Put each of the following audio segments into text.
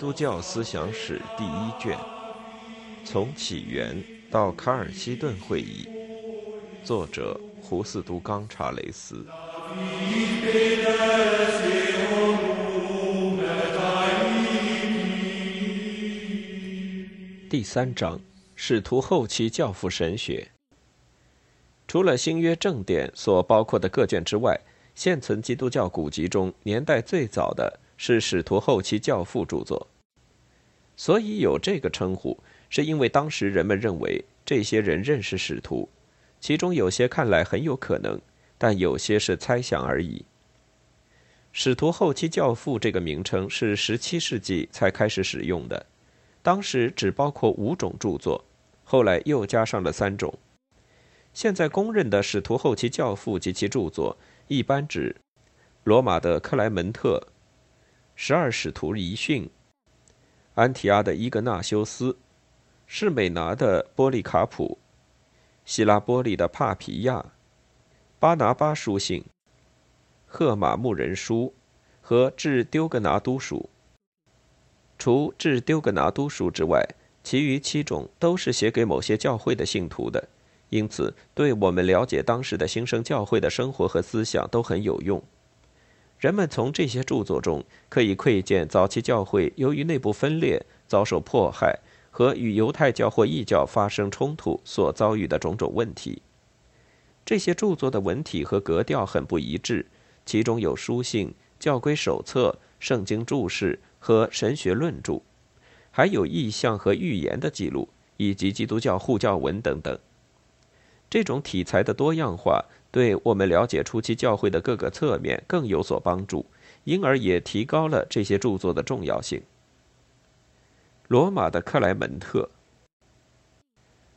基督教思想史第一卷，从起源到卡尔西顿会议，作者胡斯都冈查雷斯。第三章：使徒后期教父神学。除了新约正典所包括的各卷之外，现存基督教古籍中年代最早的。是使徒后期教父著作，所以有这个称呼，是因为当时人们认为这些人认识使徒，其中有些看来很有可能，但有些是猜想而已。使徒后期教父这个名称是17世纪才开始使用的，当时只包括五种著作，后来又加上了三种。现在公认的使徒后期教父及其著作，一般指罗马的克莱门特。十二使徒遗训，安提阿的伊格纳修斯，士美拿的波利卡普，希拉波利的帕皮亚，巴拿巴书信，赫马牧人书和致丢格拿都书。除致丢格拿都书之外，其余七种都是写给某些教会的信徒的，因此对我们了解当时的新生教会的生活和思想都很有用。人们从这些著作中可以窥见早期教会由于内部分裂、遭受迫害和与犹太教或异教发生冲突所遭遇的种种问题。这些著作的文体和格调很不一致，其中有书信、教规手册、圣经注释和神学论著，还有意象和预言的记录，以及基督教护教文等等。这种题材的多样化。对我们了解初期教会的各个侧面更有所帮助，因而也提高了这些著作的重要性。罗马的克莱门特，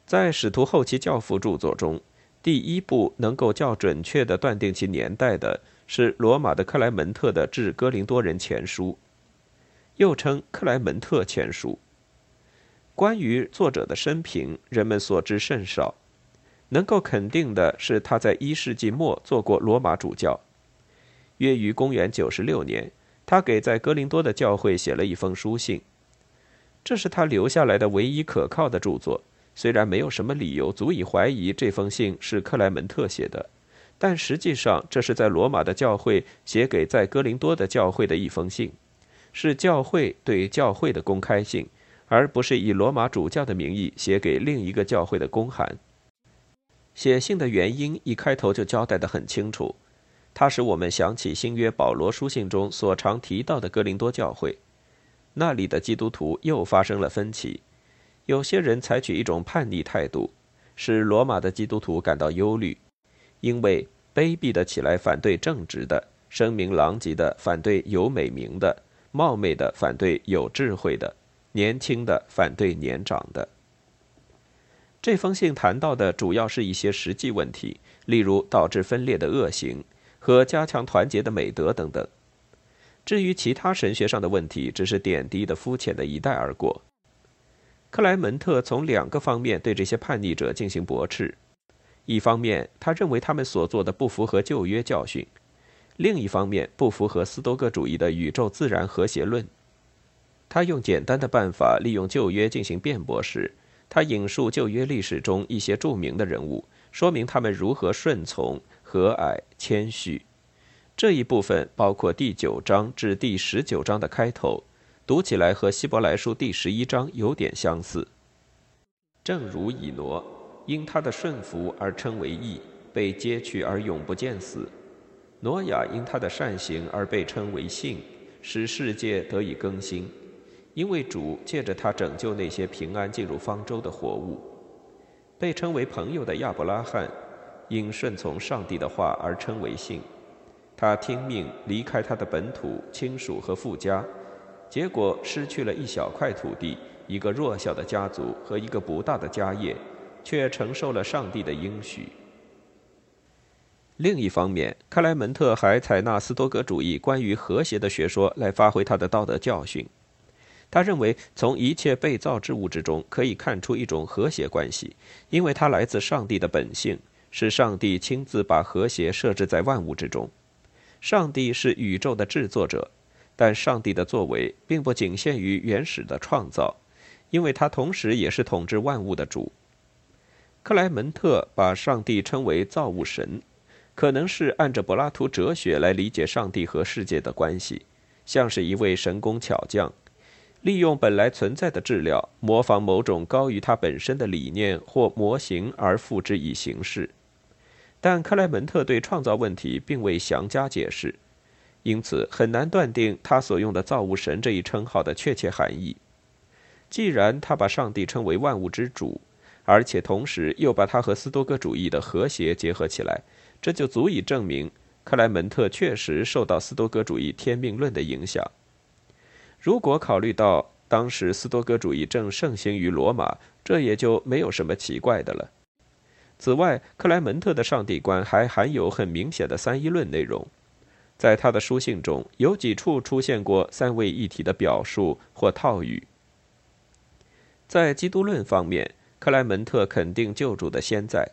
在使徒后期教父著作中，第一部能够较准确地断定其年代的是罗马的克莱门特的《致哥林多人前书》，又称《克莱门特前书》。关于作者的生平，人们所知甚少。能够肯定的是，他在一世纪末做过罗马主教。约于公元九十六年，他给在哥林多的教会写了一封书信。这是他留下来的唯一可靠的著作。虽然没有什么理由足以怀疑这封信是克莱门特写的，但实际上这是在罗马的教会写给在哥林多的教会的一封信，是教会对教会的公开信，而不是以罗马主教的名义写给另一个教会的公函。写信的原因一开头就交代得很清楚，它使我们想起新约保罗书信中所常提到的哥林多教会，那里的基督徒又发生了分歧，有些人采取一种叛逆态度，使罗马的基督徒感到忧虑，因为卑鄙的起来反对正直的，声名狼藉的反对有美名的，冒昧的反对有智慧的，年轻的反对年长的。这封信谈到的主要是一些实际问题，例如导致分裂的恶行和加强团结的美德等等。至于其他神学上的问题，只是点滴的、肤浅的一带而过。克莱门特从两个方面对这些叛逆者进行驳斥：一方面，他认为他们所做的不符合旧约教训；另一方面，不符合斯多葛主义的宇宙自然和谐论。他用简单的办法利用旧约进行辩驳时。他引述旧约历史中一些著名的人物，说明他们如何顺从、和蔼、谦虚。这一部分包括第九章至第十九章的开头，读起来和希伯来书第十一章有点相似。正如以挪因他的顺服而称为义，被接去而永不见死；挪亚因他的善行而被称为信，使世界得以更新。因为主借着他拯救那些平安进入方舟的活物，被称为朋友的亚伯拉罕，因顺从上帝的话而称为信。他听命离开他的本土、亲属和富家，结果失去了一小块土地、一个弱小的家族和一个不大的家业，却承受了上帝的应许。另一方面，克莱门特还采纳斯多格主义关于和谐的学说来发挥他的道德教训。他认为，从一切被造之物之中可以看出一种和谐关系，因为它来自上帝的本性，是上帝亲自把和谐设置在万物之中。上帝是宇宙的制作者，但上帝的作为并不仅限于原始的创造，因为他同时也是统治万物的主。克莱门特把上帝称为造物神，可能是按着柏拉图哲学来理解上帝和世界的关系，像是一位神工巧匠，利用本来存在的质料，模仿某种高于它本身的理念或模型而付之以形式。但克莱门特对创造问题并未详加解释，因此很难断定他所用的“造物神”这一称号的确切含义。既然他把上帝称为万物之主，而且同时又把它和斯多葛主义的和谐结合起来，这就足以证明克莱门特确实受到斯多葛主义天命论的影响。如果考虑到当时斯多葛主义正盛行于罗马，这也就没有什么奇怪的了。此外，克莱门特的上帝观还含有很明显的三一论内容，在他的书信中有几处出现过三位一体的表述或套语。在基督论方面。克莱门特肯定救主的先在，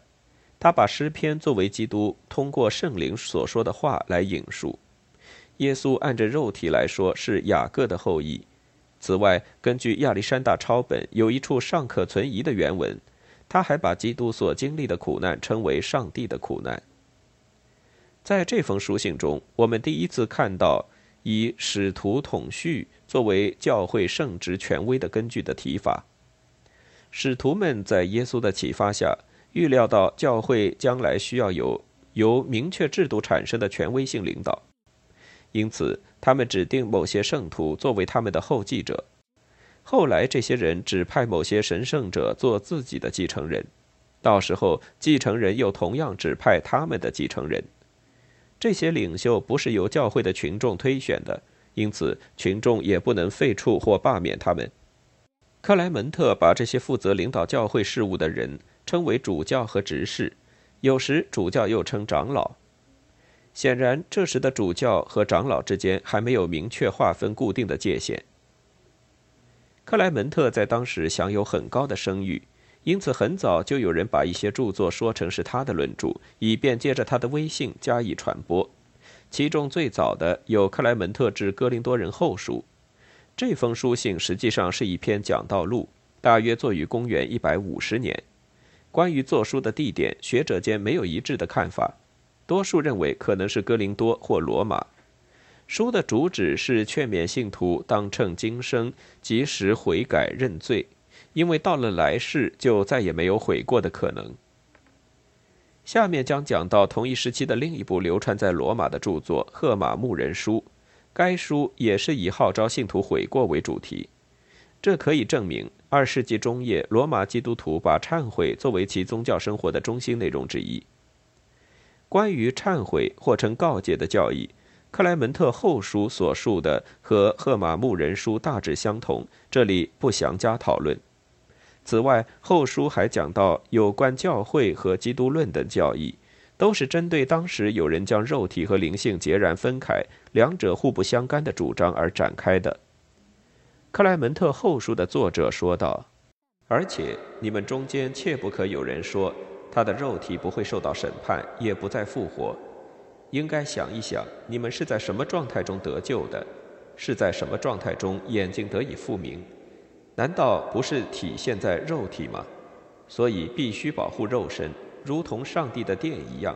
他把诗篇作为基督通过圣灵所说的话来引述。耶稣按着肉体来说是雅各的后裔。此外，根据亚历山大抄本有一处尚可存疑的原文，他还把基督所经历的苦难称为上帝的苦难。在这封书信中，我们第一次看到以使徒统序作为教会圣职权威的根据的提法。使徒们在耶稣的启发下，预料到教会将来需要有由明确制度产生的权威性领导，因此他们指定某些圣徒作为他们的后继者。后来，这些人指派某些神圣者做自己的继承人，到时候继承人又同样指派他们的继承人。这些领袖不是由教会的群众推选的，因此群众也不能废黜或罢免他们。克莱门特把这些负责领导教会事务的人称为主教和执事，有时主教又称长老。显然，这时的主教和长老之间还没有明确划分固定的界限。克莱门特在当时享有很高的声誉，因此很早就有人把一些著作说成是他的论著，以便借着他的威信加以传播。其中最早的有《克莱门特致哥林多人后书》。这封书信实际上是一篇讲道录，大约作于公元一百五十年。关于作书的地点，学者间没有一致的看法，多数认为可能是哥林多或罗马。书的主旨是劝勉信徒当趁今生及时悔改认罪，因为到了来世就再也没有悔过的可能。下面将讲到同一时期的另一部流传在罗马的著作《赫马牧人书》。该书也是以号召信徒悔过为主题，这可以证明二世纪中叶罗马基督徒把忏悔作为其宗教生活的中心内容之一。关于忏悔或称告诫的教义，克莱门特后书所述的和赫马牧人书大致相同，这里不详加讨论。此外，后书还讲到有关教会和基督论等教义。都是针对当时有人将肉体和灵性截然分开、两者互不相干的主张而展开的。克莱门特后书的作者说道：“而且你们中间切不可有人说他的肉体不会受到审判，也不再复活。应该想一想，你们是在什么状态中得救的？是在什么状态中眼睛得以复明？难道不是体现在肉体吗？所以必须保护肉身。”如同上帝的殿一样，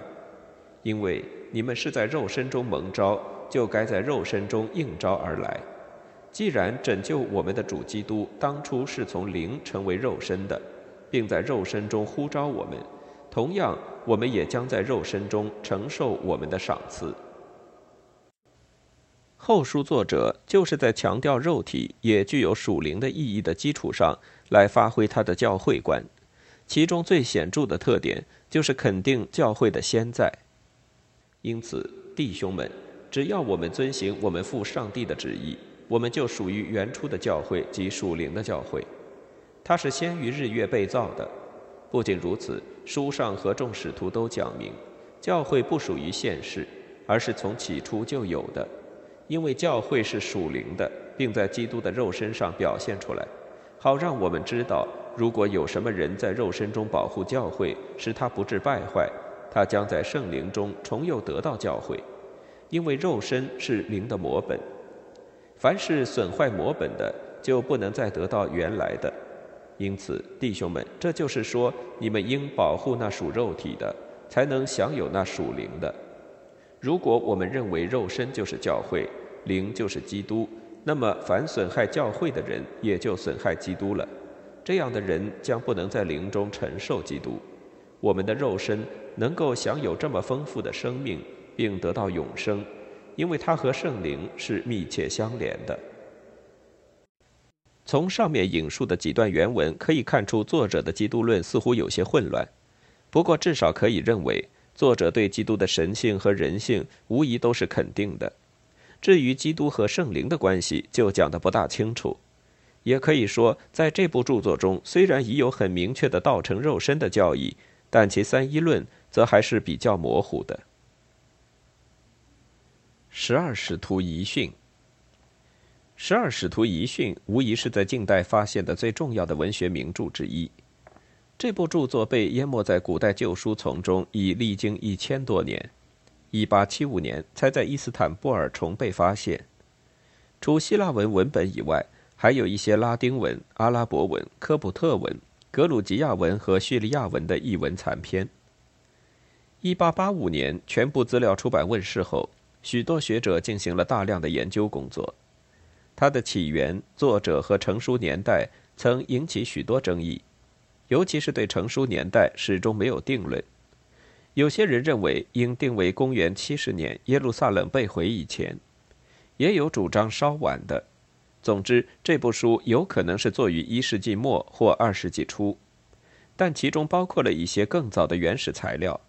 因为你们是在肉身中蒙召，就该在肉身中应召而来。既然拯救我们的主基督当初是从灵成为肉身的，并在肉身中呼召我们，同样，我们也将在肉身中承受我们的赏赐。后书作者就是在强调肉体也具有属灵的意义的基础上来发挥他的教会观。其中最显著的特点就是肯定教会的先在。因此，弟兄们，只要我们遵行我们父上帝的旨意，我们就属于原初的教会及属灵的教会。它是先于日月被造的。不仅如此，书上和众使徒都讲明，教会不属于现世，而是从起初就有的。因为教会是属灵的，并在基督的肉身上表现出来，好让我们知道。如果有什么人在肉身中保护教会，使他不致败坏，他将在圣灵中重又得到教会，因为肉身是灵的模本。凡是损坏模本的，就不能再得到原来的。因此，弟兄们，这就是说，你们应保护那属肉体的，才能享有那属灵的。如果我们认为肉身就是教会，灵就是基督，那么凡损害教会的人，也就损害基督了。这样的人将不能在灵中承受基督。我们的肉身能够享有这么丰富的生命，并得到永生，因为它和圣灵是密切相连的。从上面引述的几段原文可以看出，作者的基督论似乎有些混乱。不过，至少可以认为。作者对基督的神性和人性无疑都是肯定的，至于基督和圣灵的关系，就讲得不大清楚。也可以说，在这部著作中，虽然已有很明确的道成肉身的教义，但其三一论则还是比较模糊的。十二使徒遗训，十二使徒遗训无疑是在近代发现的最重要的文学名著之一。这部著作被淹没在古代旧书丛中，已历经一千多年。一八七五年才在伊斯坦布尔重被发现。除希腊文文本以外，还有一些拉丁文、阿拉伯文、科普特文、格鲁吉亚文和叙利亚文的译文残篇。一八八五年，全部资料出版问世后，许多学者进行了大量的研究工作。它的起源、作者和成书年代曾引起许多争议。尤其是对成书年代始终没有定论，有些人认为应定为公元七十年耶路撒冷被毁以前，也有主张稍晚的。总之，这部书有可能是作于一世纪末或二世纪初，但其中包括了一些更早的原始材料。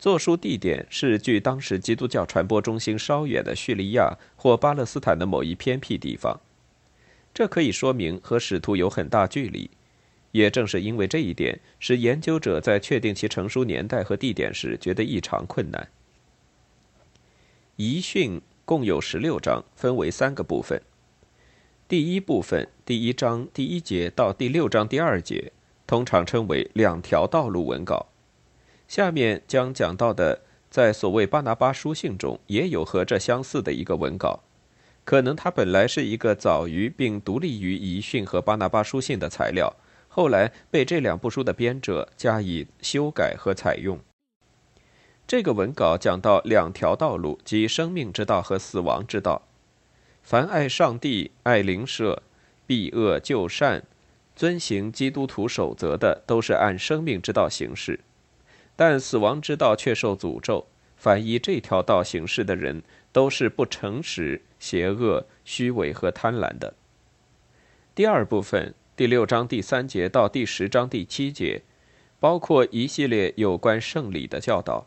作书地点是距当时基督教传播中心稍远的叙利亚或巴勒斯坦的某一偏僻地方，这可以说明和使徒有很大距离。也正是因为这一点，使研究者在确定其成书年代和地点时觉得异常困难。遗训共有十六章，分为三个部分。第一部分，第一章第一节到第六章第二节，通常称为两条道路文稿。下面将讲到的，在所谓巴拿巴书信中，也有和这相似的一个文稿。可能它本来是一个早于并独立于遗训和巴拿巴书信的材料。后来被这两部书的编者加以修改和采用。这个文稿讲到两条道路，即生命之道和死亡之道。凡爱上帝、爱邻舍、避恶就善、遵行基督徒守则的，都是按生命之道行事；但死亡之道却受诅咒。凡依这条道行事的人，都是不诚实、邪恶、虚伪和贪婪的。第二部分。第六章第三节到第十章第七节，包括一系列有关圣礼的教导。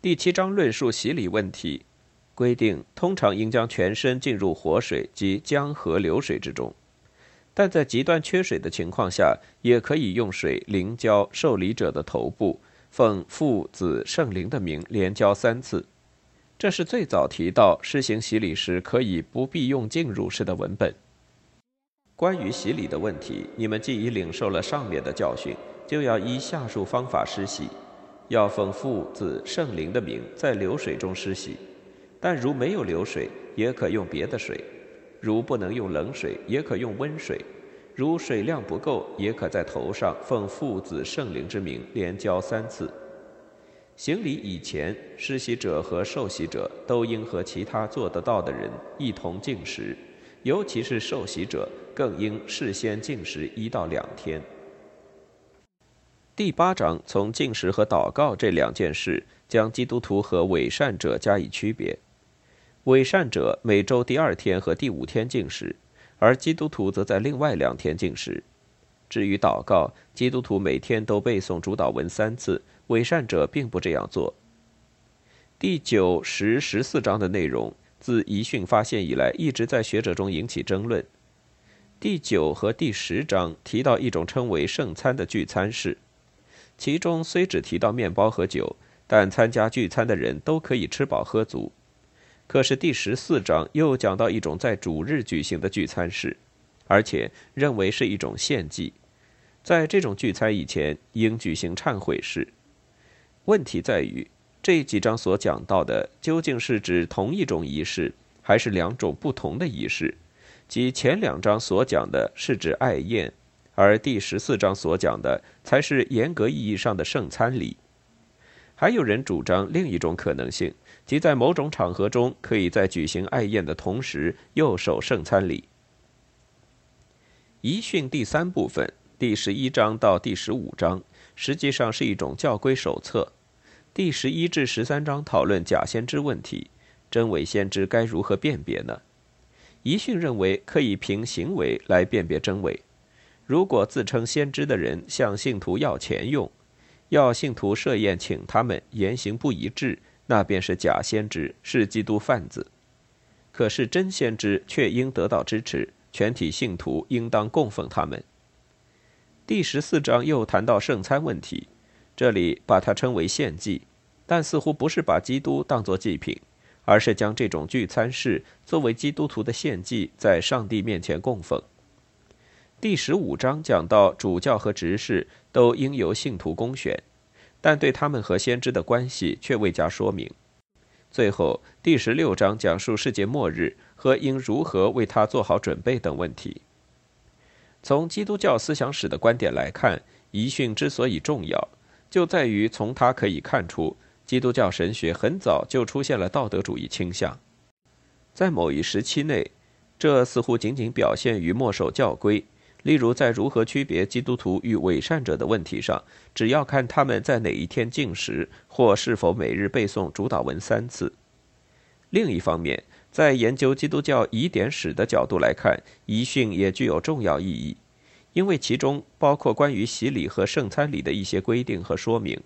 第七章论述洗礼问题，规定通常应将全身浸入活水及江河流水之中，但在极端缺水的情况下，也可以用水淋浇受礼者的头部，奉父子圣灵的名连浇三次。这是最早提到施行洗礼时可以不必用浸入式的文本。关于洗礼的问题，你们既已领受了上面的教训，就要依下述方法施洗：要奉父、子、圣灵的名在流水中施洗；但如没有流水，也可用别的水；如不能用冷水，也可用温水；如水量不够，也可在头上奉父、子、圣灵之名连浇三次。行礼以前，施洗者和受洗者都应和其他做得到的人一同进食。尤其是受洗者，更应事先禁食一到两天。第八章从进食和祷告这两件事，将基督徒和伪善者加以区别。伪善者每周第二天和第五天进食，而基督徒则在另外两天进食。至于祷告，基督徒每天都背诵主祷文三次，伪善者并不这样做。第九、十、十四章的内容。自遗训发现以来，一直在学者中引起争论。第九和第十章提到一种称为圣餐的聚餐式，其中虽只提到面包和酒，但参加聚餐的人都可以吃饱喝足。可是第十四章又讲到一种在主日举行的聚餐式，而且认为是一种献祭，在这种聚餐以前应举行忏悔式。问题在于。这几章所讲到的究竟是指同一种仪式，还是两种不同的仪式，即前两章所讲的是指爱宴，而第十四章所讲的才是严格意义上的圣餐礼。还有人主张另一种可能性，即在某种场合中，可以在举行爱宴的同时，又守圣餐礼。遗训第三部分，第十一章到第十五章，实际上是一种教规手册。第十一至十三章讨论假先知问题，真伪先知该如何辨别呢？遗训认为可以凭行为来辨别真伪。如果自称先知的人向信徒要钱用，要信徒设宴请他们，言行不一致，那便是假先知，是基督贩子。可是真先知却应得到支持。全体信徒应当供奉他们。第十四章又谈到圣餐问题，这里把它称为献祭，但似乎不是把基督当作祭品，而是将这种聚餐式作为基督徒的献祭，在上帝面前供奉。第十五章讲到主教和执事都应由信徒公选，但对他们和先知的关系却未加说明。最后，第十六章讲述世界末日。和应如何为他做好准备等问题。从基督教思想史的观点来看，遗训之所以重要，就在于从它可以看出，基督教神学很早就出现了道德主义倾向。在某一时期内，这似乎仅仅表现于墨守教规，例如在如何区别基督徒与伪善者的问题上，只要看他们在哪一天进食，或是否每日背诵主祷文三次。另一方面，在研究基督教疑点史的角度来看，遗训也具有重要意义，因为其中包括关于洗礼和圣餐礼的一些规定和说明。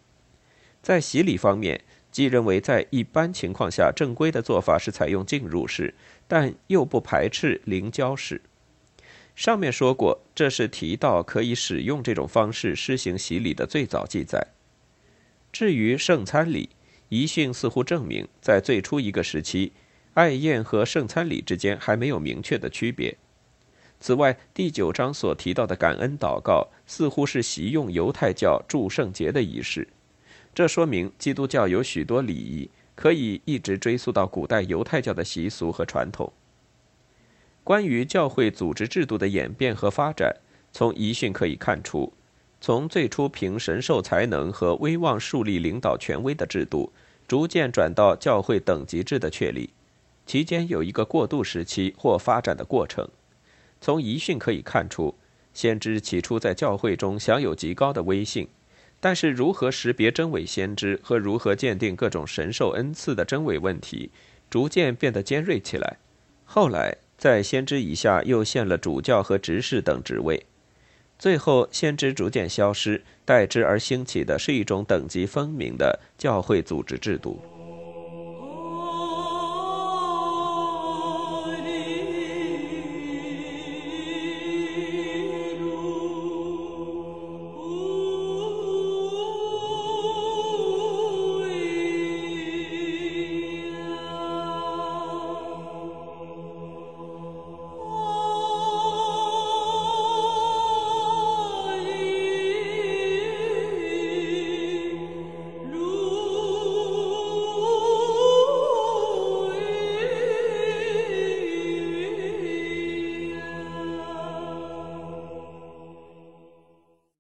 在洗礼方面，既认为在一般情况下正规的做法是采用浸入式，但又不排斥灵浇式。上面说过，这是提到可以使用这种方式施行洗礼的最早记载。至于圣餐礼，遗训似乎证明，在最初一个时期。爱宴和圣餐礼之间还没有明确的区别。此外，第九章所提到的感恩祷告似乎是习用犹太教祝圣节的仪式，这说明基督教有许多礼仪可以一直追溯到古代犹太教的习俗和传统。关于教会组织制度的演变和发展，从遗训可以看出，从最初凭神授才能和威望树立领导权威的制度，逐渐转到教会等级制的确立。期间有一个过渡时期或发展的过程。从遗训可以看出，先知起初在教会中享有极高的威信，但是如何识别真伪先知和如何鉴定各种神授恩赐的真伪问题，逐渐变得尖锐起来。后来，在先知以下又现了主教和执事等职位，最后先知逐渐消失，代之而兴起的是一种等级分明的教会组织制度。